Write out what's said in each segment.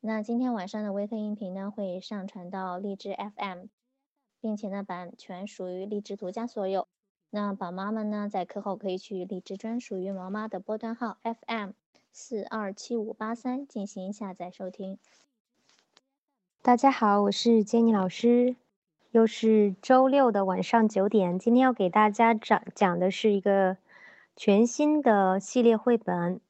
那今天晚上的微课音频呢，会上传到荔枝 FM，并且呢，版权属于荔枝独家所有。那宝妈们呢，在课后可以去荔枝专属于毛妈的波段号 FM 四二七五八三进行下载收听。大家好，我是 Jenny 老师，又是周六的晚上九点。今天要给大家讲讲的是一个全新的系列绘本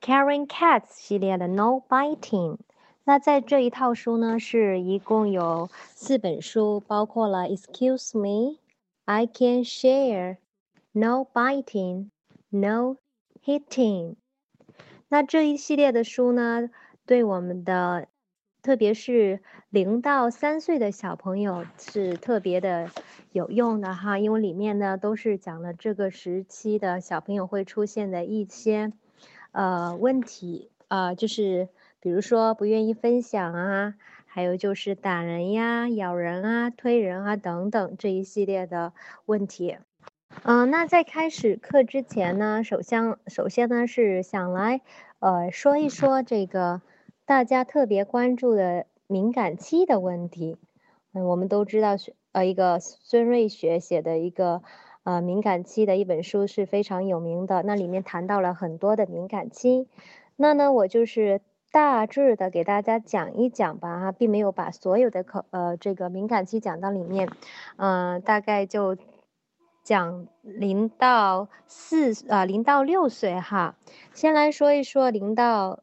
，Caring Cats 系列的 No Biting。那在这一套书呢，是一共有四本书，包括了 Excuse me, I can share, No biting, No hitting。那这一系列的书呢，对我们的，特别是零到三岁的小朋友是特别的有用的哈，因为里面呢都是讲了这个时期的小朋友会出现的一些呃问题啊，就是。比如说不愿意分享啊，还有就是打人呀、咬人啊、推人啊等等这一系列的问题。嗯，那在开始课之前呢，首先首先呢是想来呃说一说这个大家特别关注的敏感期的问题。嗯，我们都知道学呃一个孙瑞雪写的一个呃敏感期的一本书是非常有名的，那里面谈到了很多的敏感期。那呢，我就是。大致的给大家讲一讲吧，哈，并没有把所有的口呃这个敏感期讲到里面，嗯，大概就讲零到四啊零到六岁哈，先来说一说零到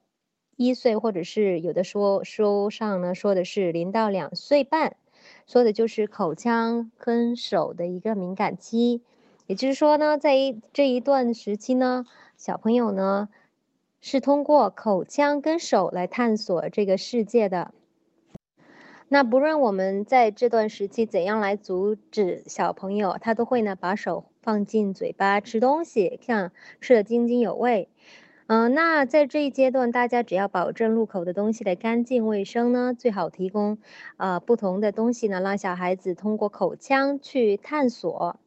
一岁，或者是有的说书上呢说的是零到两岁半，说的就是口腔跟手的一个敏感期，也就是说呢，在一这一段时期呢，小朋友呢。是通过口腔跟手来探索这个世界的。那不论我们在这段时期怎样来阻止小朋友，他都会呢把手放进嘴巴吃东西，看吃的津津有味。嗯，那在这一阶段，大家只要保证入口的东西的干净卫生呢，最好提供呃不同的东西呢，让小孩子通过口腔去探索。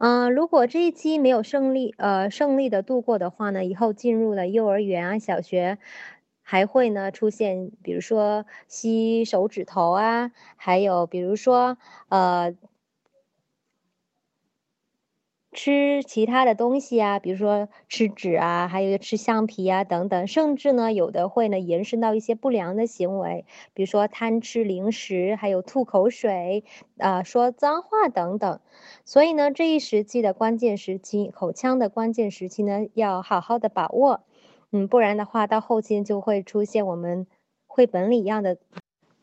嗯，如果这一期没有胜利，呃，胜利的度过的话呢，以后进入了幼儿园啊、小学，还会呢出现，比如说吸手指头啊，还有比如说，呃。吃其他的东西啊，比如说吃纸啊，还有吃橡皮啊等等，甚至呢有的会呢延伸到一些不良的行为，比如说贪吃零食，还有吐口水啊，说脏话等等。所以呢这一时期的关键时期，口腔的关键时期呢要好好的把握，嗯，不然的话到后期就会出现我们绘本里一样的。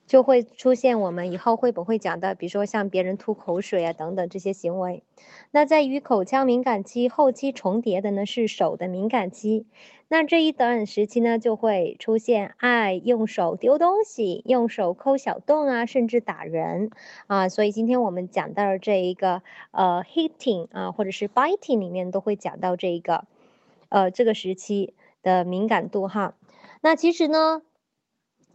就会出现我们以后绘本会讲的，比如说像别人吐口水啊等等这些行为。那在与口腔敏感期后期重叠的呢是手的敏感期。那这一段时期呢就会出现爱用手丢东西、用手抠小洞啊，甚至打人啊。所以今天我们讲到这一个呃 hitting 啊，或者是 biting 里面都会讲到这一个呃这个时期的敏感度哈。那其实呢。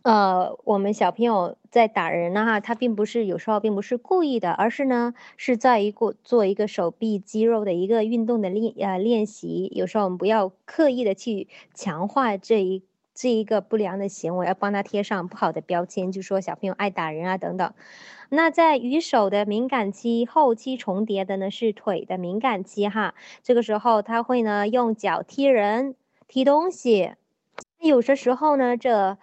呃，我们小朋友在打人呢，哈，他并不是有时候并不是故意的，而是呢是在一个做一个手臂肌肉的一个运动的练呃练习。有时候我们不要刻意的去强化这一这一个不良的行为，要帮他贴上不好的标签，就说小朋友爱打人啊等等。那在与手的敏感期后期重叠的呢是腿的敏感期哈，这个时候他会呢用脚踢人、踢东西，有些时候呢这。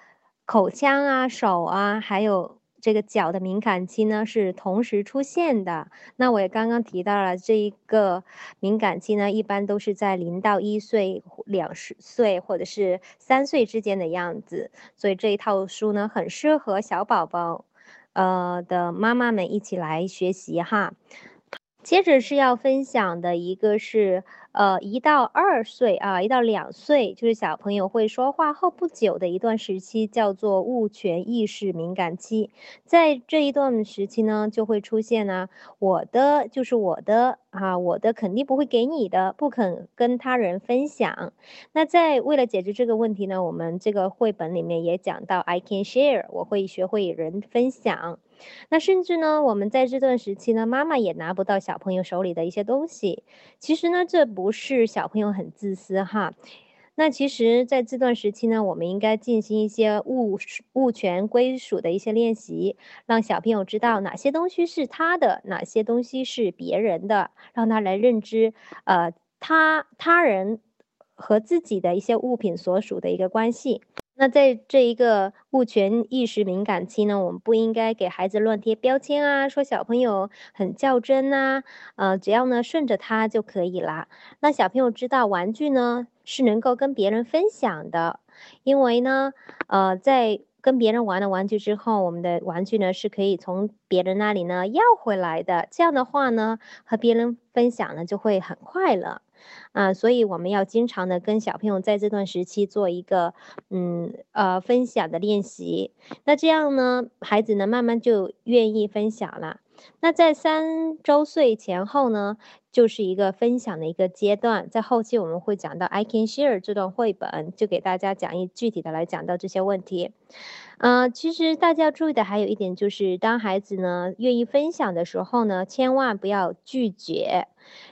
口腔啊、手啊，还有这个脚的敏感期呢，是同时出现的。那我也刚刚提到了这一个敏感期呢，一般都是在零到一岁、两岁或者是三岁之间的样子。所以这一套书呢，很适合小宝宝，呃的妈妈们一起来学习哈。接着是要分享的一个是。呃，一到二岁啊，一到两岁，就是小朋友会说话后不久的一段时期，叫做物权意识敏感期。在这一段时期呢，就会出现呢，我的就是我的啊，我的肯定不会给你的，不肯跟他人分享。那在为了解决这个问题呢，我们这个绘本里面也讲到，I can share，我会学会与人分享。那甚至呢，我们在这段时期呢，妈妈也拿不到小朋友手里的一些东西。其实呢，这不是小朋友很自私哈，那其实，在这段时期呢，我们应该进行一些物物权归属的一些练习，让小朋友知道哪些东西是他的，哪些东西是别人的，让他来认知，呃，他他人和自己的一些物品所属的一个关系。那在这一个物权意识敏感期呢，我们不应该给孩子乱贴标签啊，说小朋友很较真呐，呃，只要呢顺着他就可以啦。那小朋友知道玩具呢是能够跟别人分享的，因为呢，呃，在跟别人玩了玩具之后，我们的玩具呢是可以从别人那里呢要回来的。这样的话呢，和别人分享呢就会很快乐。啊，所以我们要经常的跟小朋友在这段时期做一个，嗯呃分享的练习。那这样呢，孩子呢慢慢就愿意分享了。那在三周岁前后呢，就是一个分享的一个阶段。在后期我们会讲到 I can share 这段绘本，就给大家讲一具体的来讲到这些问题。嗯，其实大家注意的还有一点就是，当孩子呢愿意分享的时候呢，千万不要拒绝，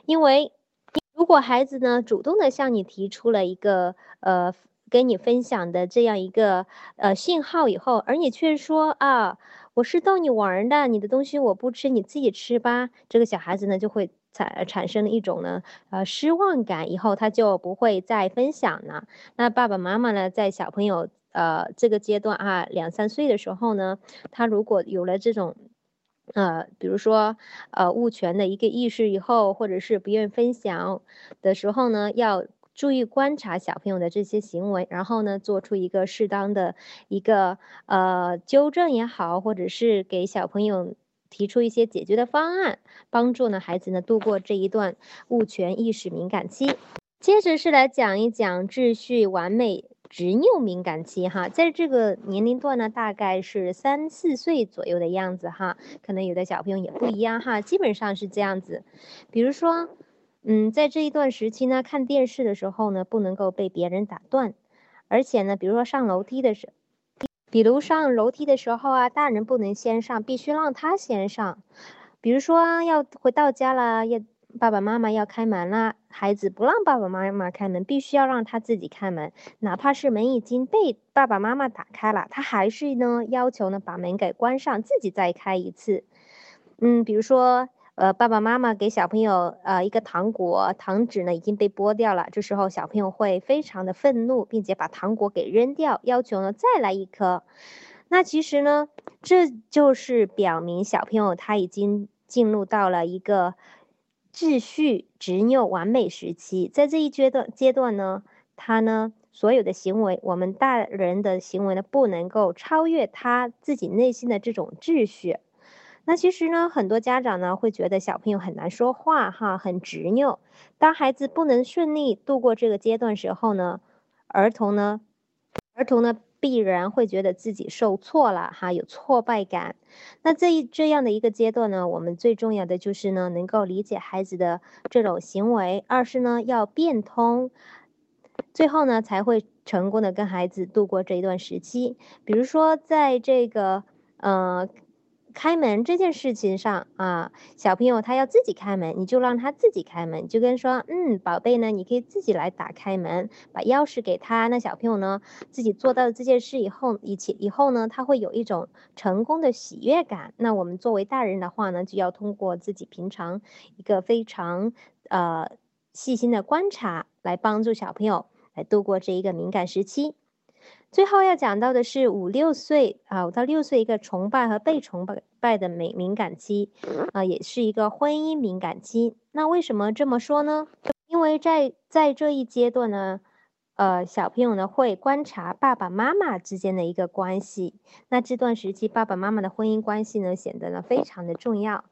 因为。如果孩子呢主动的向你提出了一个呃跟你分享的这样一个呃信号以后，而你却说啊我是逗你玩的，你的东西我不吃，你自己吃吧，这个小孩子呢就会产产生了一种呢呃失望感，以后他就不会再分享了。那爸爸妈妈呢在小朋友呃这个阶段啊两三岁的时候呢，他如果有了这种。呃，比如说，呃，物权的一个意识以后，或者是不愿分享的时候呢，要注意观察小朋友的这些行为，然后呢，做出一个适当的一个呃纠正也好，或者是给小朋友提出一些解决的方案，帮助呢孩子呢度过这一段物权意识敏感期。接着是来讲一讲秩序完美。执拗敏感期哈，在这个年龄段呢，大概是三四岁左右的样子哈，可能有的小朋友也不一样哈，基本上是这样子。比如说，嗯，在这一段时期呢，看电视的时候呢，不能够被别人打断，而且呢，比如说上楼梯的时，比如上楼梯的时候啊，大人不能先上，必须让他先上。比如说要回到家了，要。爸爸妈妈要开门了，孩子不让爸爸妈妈开门，必须要让他自己开门，哪怕是门已经被爸爸妈妈打开了，他还是呢要求呢把门给关上，自己再开一次。嗯，比如说，呃，爸爸妈妈给小朋友呃一个糖果，糖纸呢已经被剥掉了，这时候小朋友会非常的愤怒，并且把糖果给扔掉，要求呢再来一颗。那其实呢，这就是表明小朋友他已经进入到了一个。秩序执拗完美时期，在这一阶段阶段呢，他呢所有的行为，我们大人的行为呢不能够超越他自己内心的这种秩序。那其实呢，很多家长呢会觉得小朋友很难说话哈，很执拗。当孩子不能顺利度过这个阶段时候呢，儿童呢，儿童呢。必然会觉得自己受挫了哈，有挫败感。那这一这样的一个阶段呢，我们最重要的就是呢，能够理解孩子的这种行为；二是呢，要变通，最后呢，才会成功的跟孩子度过这一段时期。比如说，在这个呃。开门这件事情上啊，小朋友他要自己开门，你就让他自己开门，就跟说，嗯，宝贝呢，你可以自己来打开门，把钥匙给他。那小朋友呢，自己做到这件事以后，以前以后呢，他会有一种成功的喜悦感。那我们作为大人的话呢，就要通过自己平常一个非常呃细心的观察，来帮助小朋友来度过这一个敏感时期。最后要讲到的是五六岁啊，五到六岁一个崇拜和被崇拜的敏敏感期，啊，也是一个婚姻敏感期。那为什么这么说呢？因为在在这一阶段呢，呃，小朋友呢会观察爸爸妈妈之间的一个关系。那这段时期，爸爸妈妈的婚姻关系呢显得呢非常的重要。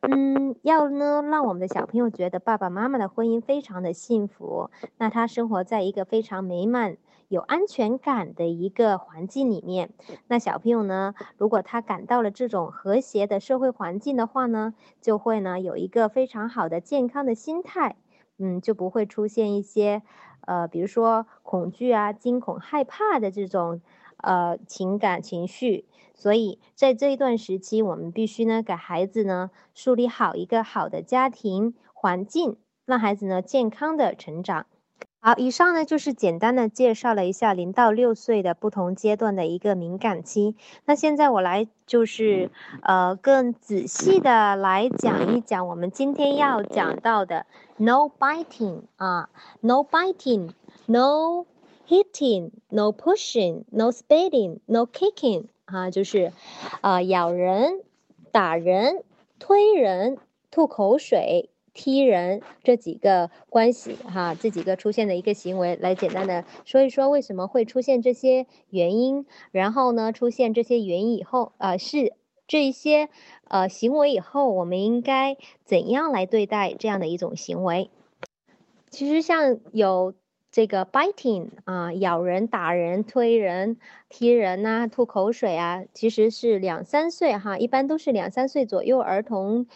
嗯，要呢让我们的小朋友觉得爸爸妈妈的婚姻非常的幸福，那他生活在一个非常美满。有安全感的一个环境里面，那小朋友呢，如果他感到了这种和谐的社会环境的话呢，就会呢有一个非常好的健康的心态，嗯，就不会出现一些，呃，比如说恐惧啊、惊恐、害怕的这种呃情感情绪。所以在这一段时期，我们必须呢给孩子呢树立好一个好的家庭环境，让孩子呢健康的成长。好，以上呢就是简单的介绍了一下零到六岁的不同阶段的一个敏感期。那现在我来就是呃更仔细的来讲一讲我们今天要讲到的 no biting 啊，no biting，no hitting，no pushing，no spitting，no kicking 啊，就是呃咬人、打人、推人、吐口水。踢人这几个关系哈，这几个出现的一个行为，来简单的说一说为什么会出现这些原因，然后呢，出现这些原因以后，呃，是这一些呃行为以后，我们应该怎样来对待这样的一种行为？其实像有这个 biting 啊，咬人、打人、推人、踢人呐，吐口水啊，其实是两三岁哈，一般都是两三岁左右儿童。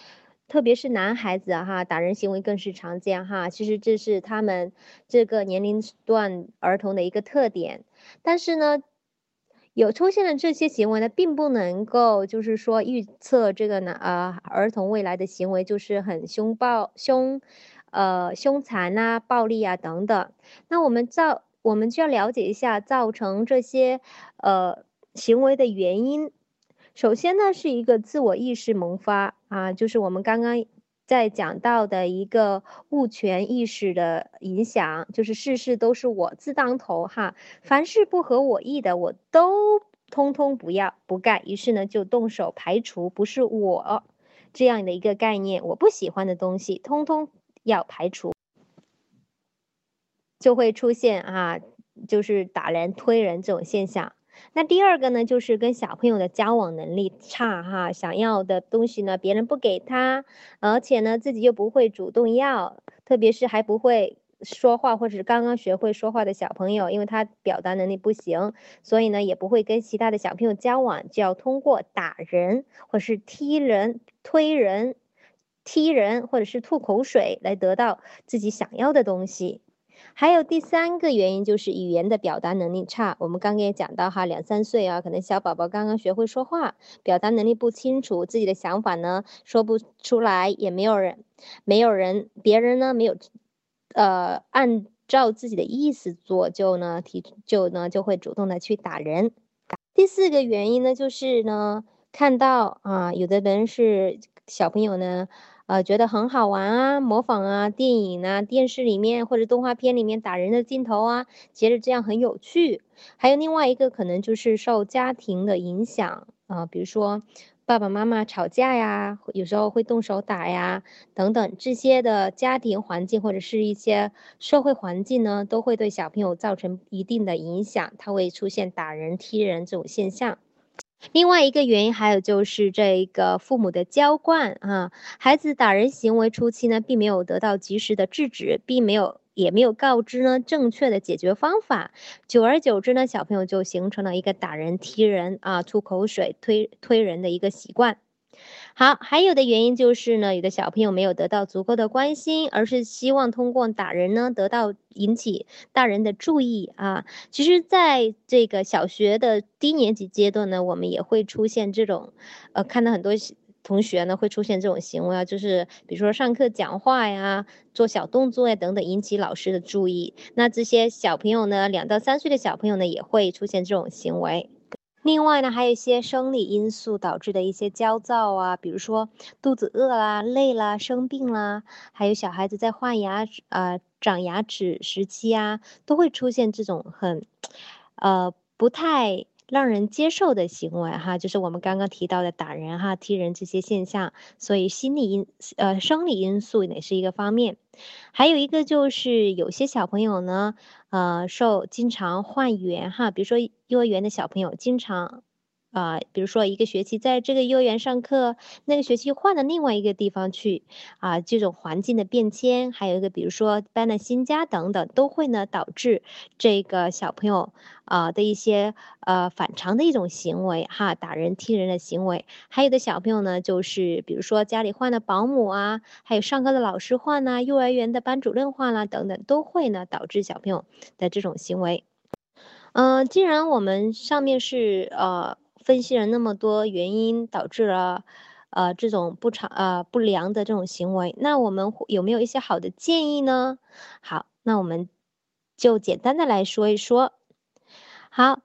特别是男孩子哈，打人行为更是常见哈。其实这是他们这个年龄段儿童的一个特点。但是呢，有出现了这些行为呢，并不能够就是说预测这个男呃儿童未来的行为就是很凶暴、凶呃凶残呐、暴力啊等等。那我们造我们就要了解一下造成这些呃行为的原因。首先呢，是一个自我意识萌发啊，就是我们刚刚在讲到的一个物权意识的影响，就是事事都是我自当头哈，凡是不合我意的，我都通通不要不干，于是呢就动手排除，不是我这样的一个概念，我不喜欢的东西，通通要排除，就会出现啊，就是打人、推人这种现象。那第二个呢，就是跟小朋友的交往能力差哈，想要的东西呢，别人不给他，而且呢，自己又不会主动要，特别是还不会说话或者是刚刚学会说话的小朋友，因为他表达能力不行，所以呢，也不会跟其他的小朋友交往，就要通过打人或是踢人、推人、踢人或者是吐口水来得到自己想要的东西。还有第三个原因就是语言的表达能力差。我们刚刚也讲到哈，两三岁啊，可能小宝宝刚刚学会说话，表达能力不清楚，自己的想法呢说不出来，也没有人，没有人，别人呢没有，呃，按照自己的意思做，就呢提就呢就会主动的去打人。第四个原因呢就是呢，看到啊，有的人是小朋友呢。呃，觉得很好玩啊，模仿啊，电影啊，电视里面或者动画片里面打人的镜头啊，觉得这样很有趣。还有另外一个可能就是受家庭的影响啊，比如说爸爸妈妈吵架呀，有时候会动手打呀，等等这些的家庭环境或者是一些社会环境呢，都会对小朋友造成一定的影响，他会出现打人、踢人这种现象。另外一个原因还有就是这一个父母的娇惯啊，孩子打人行为初期呢，并没有得到及时的制止，并没有也没有告知呢正确的解决方法，久而久之呢，小朋友就形成了一个打人、踢人啊、吐口水、推推人的一个习惯。好，还有的原因就是呢，有的小朋友没有得到足够的关心，而是希望通过打人呢，得到引起大人的注意啊。其实，在这个小学的低年级阶段呢，我们也会出现这种，呃，看到很多同学呢会出现这种行为啊，就是比如说上课讲话呀、做小动作呀等等，引起老师的注意。那这些小朋友呢，两到三岁的小朋友呢，也会出现这种行为。另外呢，还有一些生理因素导致的一些焦躁啊，比如说肚子饿啦、累啦、生病啦，还有小孩子在换牙呃长牙齿时期啊，都会出现这种很，呃不太让人接受的行为哈，就是我们刚刚提到的打人哈、踢人这些现象，所以心理因呃生理因素也是一个方面，还有一个就是有些小朋友呢。呃，受经常换园哈，比如说幼儿园的小朋友经常。啊，比如说一个学期在这个幼儿园上课，那个学期换到另外一个地方去，啊，这种环境的变迁，还有一个比如说搬了新家等等，都会呢导致这个小朋友啊的一些呃反常的一种行为哈，打人踢人的行为。还有的小朋友呢，就是比如说家里换了保姆啊，还有上课的老师换啦，幼儿园的班主任换啦等等，都会呢导致小朋友的这种行为。嗯，既然我们上面是呃。分析了那么多原因，导致了，呃，这种不常呃不良的这种行为。那我们有没有一些好的建议呢？好，那我们就简单的来说一说。好，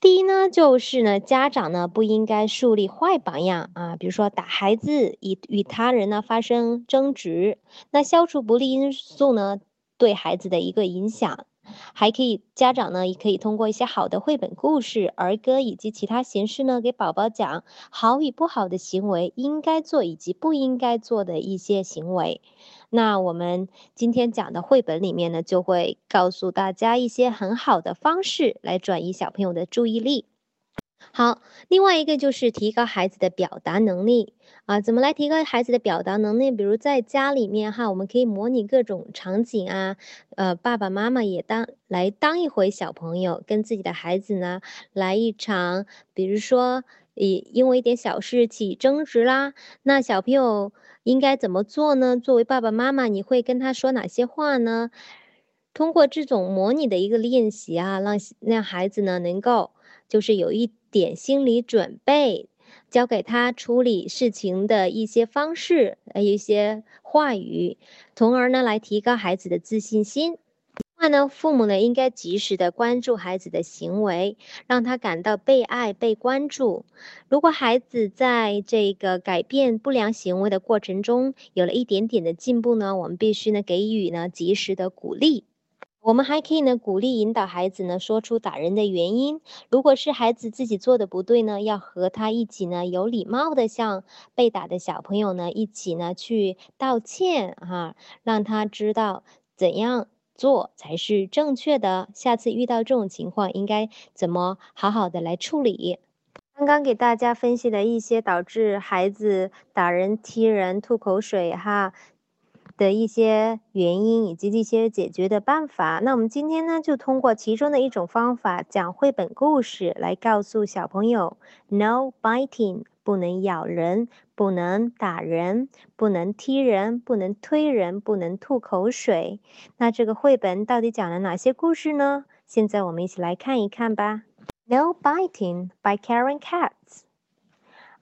第一呢，就是呢，家长呢不应该树立坏榜样啊，比如说打孩子，以与他人呢发生争执，那消除不利因素呢对孩子的一个影响。还可以，家长呢也可以通过一些好的绘本故事、儿歌以及其他形式呢，给宝宝讲好与不好的行为，应该做以及不应该做的一些行为。那我们今天讲的绘本里面呢，就会告诉大家一些很好的方式来转移小朋友的注意力。好，另外一个就是提高孩子的表达能力啊，怎么来提高孩子的表达能力？比如在家里面哈，我们可以模拟各种场景啊，呃，爸爸妈妈也当来当一回小朋友，跟自己的孩子呢来一场，比如说以因为一点小事起争执啦，那小朋友应该怎么做呢？作为爸爸妈妈，你会跟他说哪些话呢？通过这种模拟的一个练习啊，让让孩子呢能够就是有一。点心理准备，教给他处理事情的一些方式，呃，一些话语，从而呢来提高孩子的自信心。另外呢，父母呢应该及时的关注孩子的行为，让他感到被爱、被关注。如果孩子在这个改变不良行为的过程中有了一点点的进步呢，我们必须呢给予呢及时的鼓励。我们还可以呢，鼓励引导孩子呢，说出打人的原因。如果是孩子自己做的不对呢，要和他一起呢，有礼貌的向被打的小朋友呢，一起呢去道歉哈，让他知道怎样做才是正确的。下次遇到这种情况，应该怎么好好的来处理？刚刚给大家分析了一些导致孩子打人、踢人、吐口水哈。的一些原因以及一些解决的办法。那我们今天呢，就通过其中的一种方法，讲绘本故事来告诉小朋友：No biting，不能咬人，不能打人，不能踢人，不能推人，不能吐口水。那这个绘本到底讲了哪些故事呢？现在我们一起来看一看吧。No biting by Karen Katz。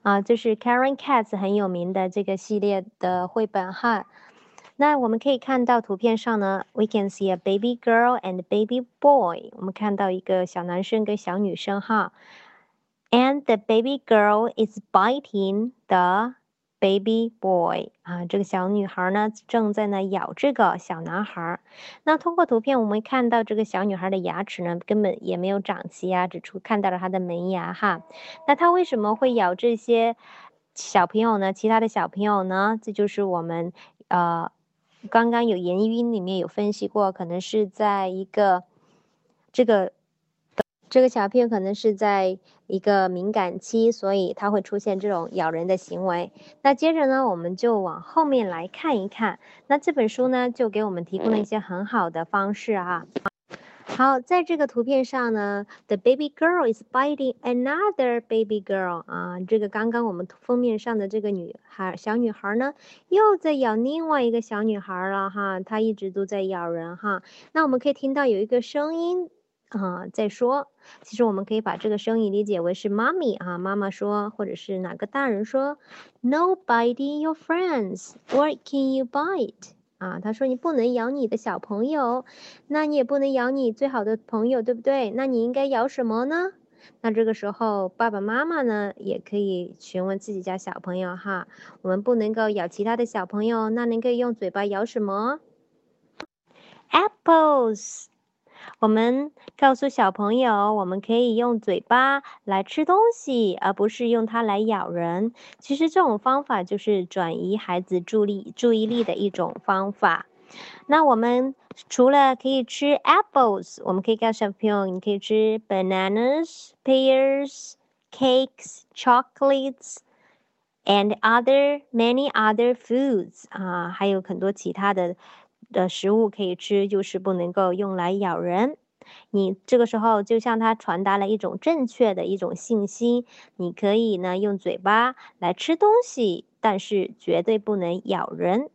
啊，这是 Karen Katz 很有名的这个系列的绘本哈。那我们可以看到图片上呢，we can see a baby girl and baby boy。我们看到一个小男生跟小女生哈，and the baby girl is biting the baby boy。啊，这个小女孩呢正在呢咬这个小男孩。那通过图片我们看到这个小女孩的牙齿呢根本也没有长齐啊，只出看到了她的门牙哈。那她为什么会咬这些小朋友呢？其他的小朋友呢？这就是我们呃。刚刚有言语里面有分析过，可能是在一个这个这个小片可能是在一个敏感期，所以它会出现这种咬人的行为。那接着呢，我们就往后面来看一看。那这本书呢，就给我们提供了一些很好的方式啊。好，在这个图片上呢，the baby girl is biting another baby girl 啊，这个刚刚我们封面上的这个女孩小女孩呢，又在咬另外一个小女孩了哈，她一直都在咬人哈。那我们可以听到有一个声音啊在说，其实我们可以把这个声音理解为是妈咪啊，妈妈说，或者是哪个大人说，No biting your friends，what can you bite？啊，他说你不能咬你的小朋友，那你也不能咬你最好的朋友，对不对？那你应该咬什么呢？那这个时候爸爸妈妈呢也可以询问自己家小朋友哈，我们不能够咬其他的小朋友，那您可以用嘴巴咬什么？Apples。我们告诉小朋友，我们可以用嘴巴来吃东西，而不是用它来咬人。其实这种方法就是转移孩子注意注意力的一种方法。那我们除了可以吃 apples，我们可以告诉小朋友，你可以吃 bananas、pears、cakes、chocolates and other many other foods 啊，还有很多其他的。的食物可以吃，就是不能够用来咬人。你这个时候就向他传达了一种正确的一种信息：你可以呢用嘴巴来吃东西，但是绝对不能咬人。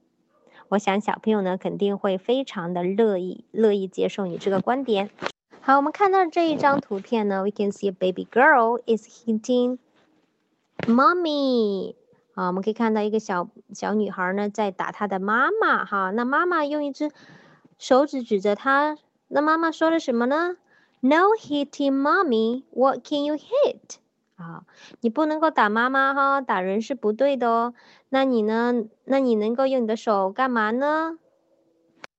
我想小朋友呢肯定会非常的乐意乐意接受你这个观点。好，我们看到这一张图片呢，we can see a baby girl is hitting mommy。啊，我们可以看到一个小小女孩呢，在打她的妈妈哈。那妈妈用一只手指指着她那妈妈说了什么呢？No hitting, mommy. What can you hit? 啊，你不能够打妈妈哈，打人是不对的哦。那你呢？那你能够用你的手干嘛呢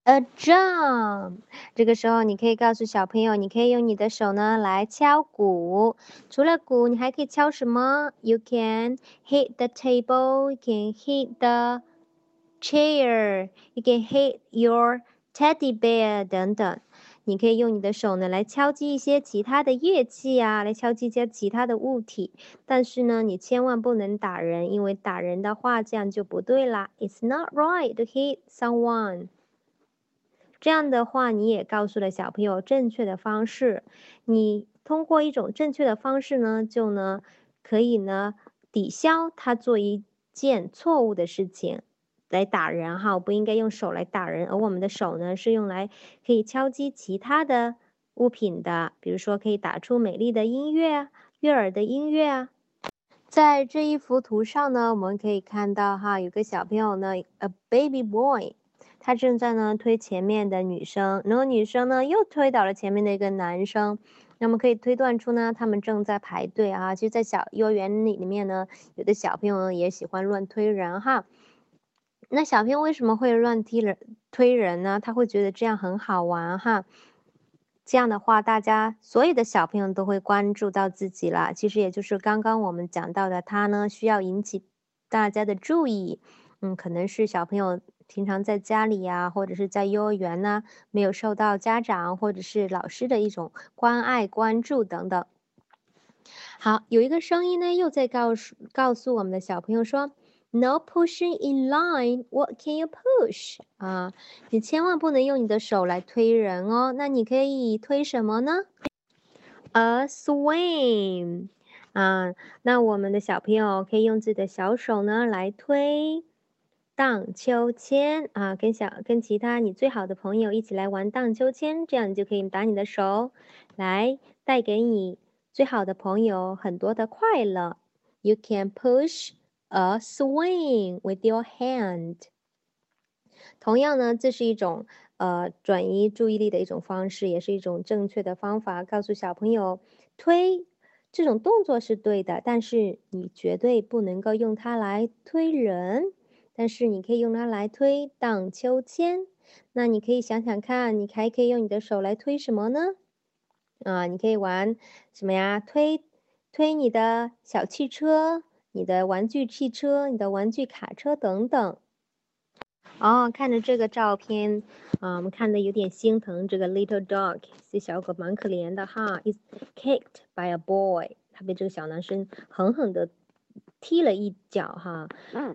？A drum。这个时候你可以告诉小朋友，你可以用你的手呢来敲鼓。除了鼓，你还可以敲什么？You can hit the table. You can hit the chair. You can hit your teddy bear 等等。你可以用你的手呢来敲击一些其他的乐器啊，来敲击一些其他的物体。但是呢，你千万不能打人，因为打人的话这样就不对啦。It's not right to hit someone。这样的话，你也告诉了小朋友正确的方式。你通过一种正确的方式呢，就呢可以呢抵消他做一件错误的事情。来打人哈，不应该用手来打人，而我们的手呢是用来可以敲击其他的物品的，比如说可以打出美丽的音乐、悦耳的音乐啊。在这一幅图上呢，我们可以看到哈，有个小朋友呢，a baby boy，他正在呢推前面的女生，然后女生呢又推倒了前面的一个男生，那么可以推断出呢，他们正在排队啊。其实，在小幼儿园里里面呢，有的小朋友也喜欢乱推人哈。那小朋友为什么会乱踢人、推人呢？他会觉得这样很好玩哈。这样的话，大家所有的小朋友都会关注到自己了。其实也就是刚刚我们讲到的，他呢需要引起大家的注意。嗯，可能是小朋友平常在家里呀，或者是在幼儿园呢，没有受到家长或者是老师的一种关爱、关注等等。好，有一个声音呢，又在告诉告诉我们的小朋友说。No pushing in line. What can you push? 啊，你千万不能用你的手来推人哦。那你可以推什么呢？A swing. 啊，那我们的小朋友可以用自己的小手呢来推荡秋千啊，跟小跟其他你最好的朋友一起来玩荡秋千，这样你就可以打你的手，来带给你最好的朋友很多的快乐。You can push. A swing with your hand。同样呢，这是一种呃转移注意力的一种方式，也是一种正确的方法。告诉小朋友，推这种动作是对的，但是你绝对不能够用它来推人。但是你可以用它来推荡秋千。那你可以想想看，你还可以用你的手来推什么呢？啊，你可以玩什么呀？推推你的小汽车。你的玩具汽车、你的玩具卡车等等。哦，看着这个照片，啊，我们看的有点心疼。这个 little dog，这小狗蛮可怜的哈，is kicked by a boy，他被这个小男生狠狠的踢了一脚哈。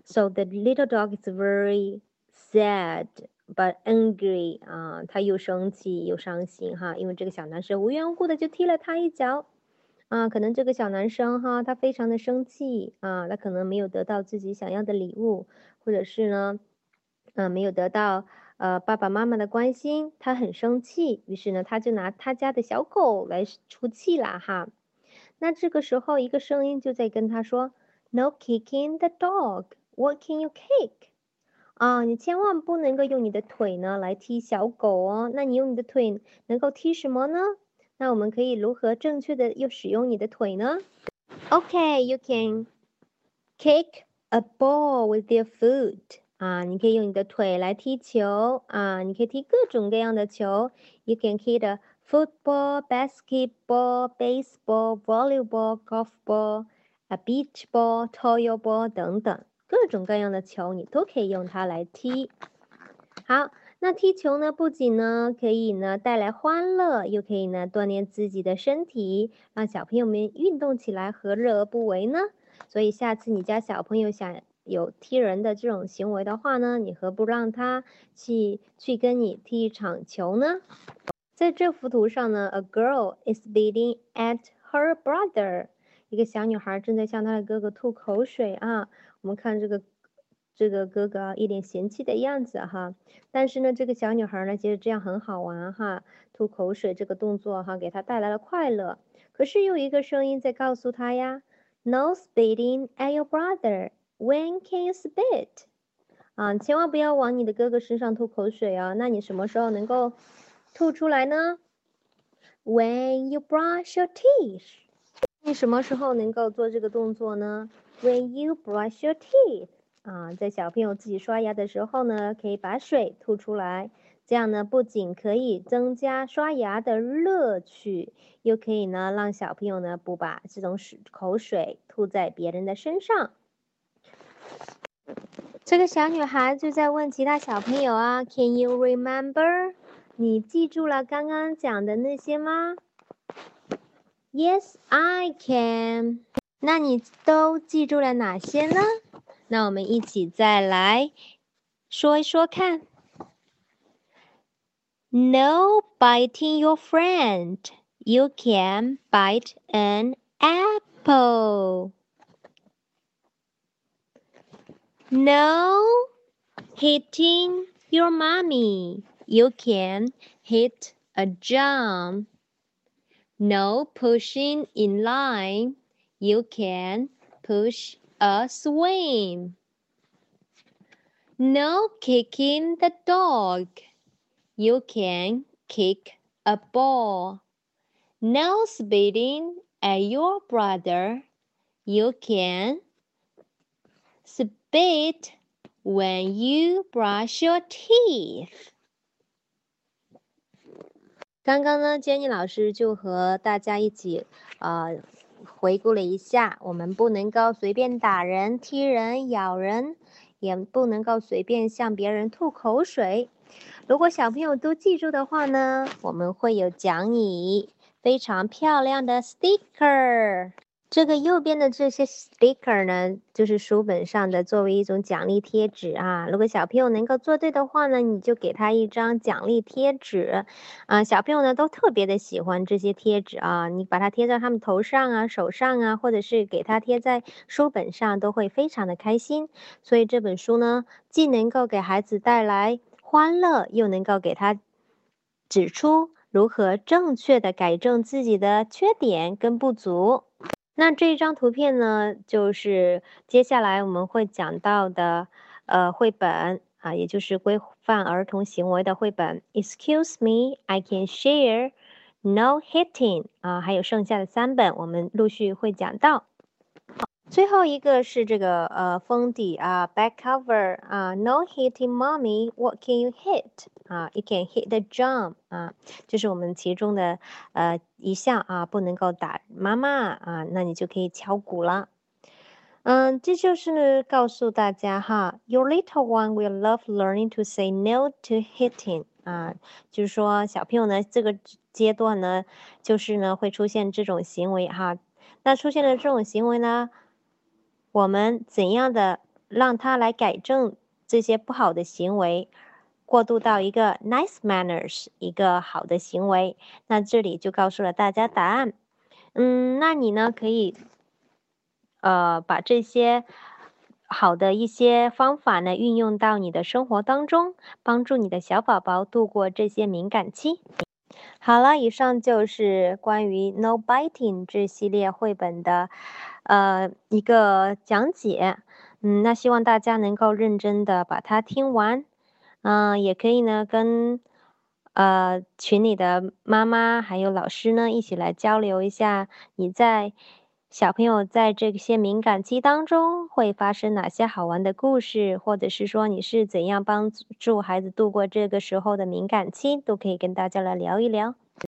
So the little dog is very sad but angry，啊，他又生气又伤心哈，因为这个小男生无缘无故的就踢了他一脚。啊，可能这个小男生哈，他非常的生气啊，他可能没有得到自己想要的礼物，或者是呢，嗯，没有得到呃爸爸妈妈的关心，他很生气，于是呢，他就拿他家的小狗来出气了哈。那这个时候，一个声音就在跟他说：“No kicking the dog. What can you kick？” 啊，你千万不能够用你的腿呢来踢小狗哦。那你用你的腿能够踢什么呢？那我们可以如何正确的又使用你的腿呢？Okay, you can kick a ball with your foot. 啊，你可以用你的腿来踢球啊，你可以踢各种各样的球。You can kick a football, basketball, baseball, volleyball, golf ball, a beach ball, toy ball 等等，各种各样的球你都可以用它来踢。好。那踢球呢，不仅呢可以呢带来欢乐，又可以呢锻炼自己的身体，让小朋友们运动起来，何乐而不为呢？所以下次你家小朋友想有踢人的这种行为的话呢，你何不让他去去跟你踢一场球呢？在这幅图上呢，a girl is beating at her brother，一个小女孩正在向她的哥哥吐口水啊。我们看这个。这个哥哥一脸嫌弃的样子哈，但是呢，这个小女孩呢觉得这样很好玩哈，吐口水这个动作哈给她带来了快乐。可是有一个声音在告诉她呀，No spitting at your brother. When can you spit? 啊，千万不要往你的哥哥身上吐口水啊。那你什么时候能够吐出来呢？When you brush your teeth，你什么时候能够做这个动作呢？When you brush your teeth，啊，在小朋友自己刷牙的时候呢，可以把水吐出来。这样呢，不仅可以增加刷牙的乐趣，又可以呢让小朋友呢不把这种水口水吐在别人的身上。这个小女孩就在问其他小朋友啊：“Can you remember？你记住了刚刚讲的那些吗 ？”“Yes, I can。”那你都记住了哪些呢？那我们一起再来说一说看。No biting your friend. You can bite an apple. No hitting your mommy. You can hit a jump. No pushing in line. You can push a swing. No kicking the dog. You can kick a ball. No spitting at your brother. You can spit when you brush your teeth. 刚刚呢，Jenny 老师就和大家一起呃回顾了一下，我们不能够随便打人、踢人、咬人，也不能够随便向别人吐口水。如果小朋友都记住的话呢，我们会有奖你非常漂亮的 sticker。这个右边的这些 sticker 呢，就是书本上的作为一种奖励贴纸啊。如果小朋友能够做对的话呢，你就给他一张奖励贴纸。啊，小朋友呢都特别的喜欢这些贴纸啊，你把它贴在他们头上啊、手上啊，或者是给他贴在书本上，都会非常的开心。所以这本书呢，既能够给孩子带来欢乐，又能够给他指出如何正确的改正自己的缺点跟不足。那这一张图片呢，就是接下来我们会讲到的，呃，绘本啊，也就是规范儿童行为的绘本。Excuse me, I can share. No hitting 啊，还有剩下的三本，我们陆续会讲到。最后一个是这个呃封底啊，back cover 啊，No hitting, mommy. What can you hit? 啊，You can hit the drum 啊，这是我们其中的呃一项啊，不能够打妈妈啊，那你就可以敲鼓了。嗯，这就是告诉大家哈，Your little one will love learning to say no to hitting 啊，就是说小朋友呢这个阶段呢，就是呢会出现这种行为哈，那出现了这种行为呢，我们怎样的让他来改正这些不好的行为？过渡到一个 nice manners，一个好的行为。那这里就告诉了大家答案。嗯，那你呢可以，呃，把这些好的一些方法呢运用到你的生活当中，帮助你的小宝宝度过这些敏感期。好了，以上就是关于 No Biting 这系列绘本的，呃，一个讲解。嗯，那希望大家能够认真的把它听完。嗯，也可以呢，跟呃群里的妈妈还有老师呢一起来交流一下，你在小朋友在这些敏感期当中会发生哪些好玩的故事，或者是说你是怎样帮助孩子度过这个时候的敏感期，都可以跟大家来聊一聊。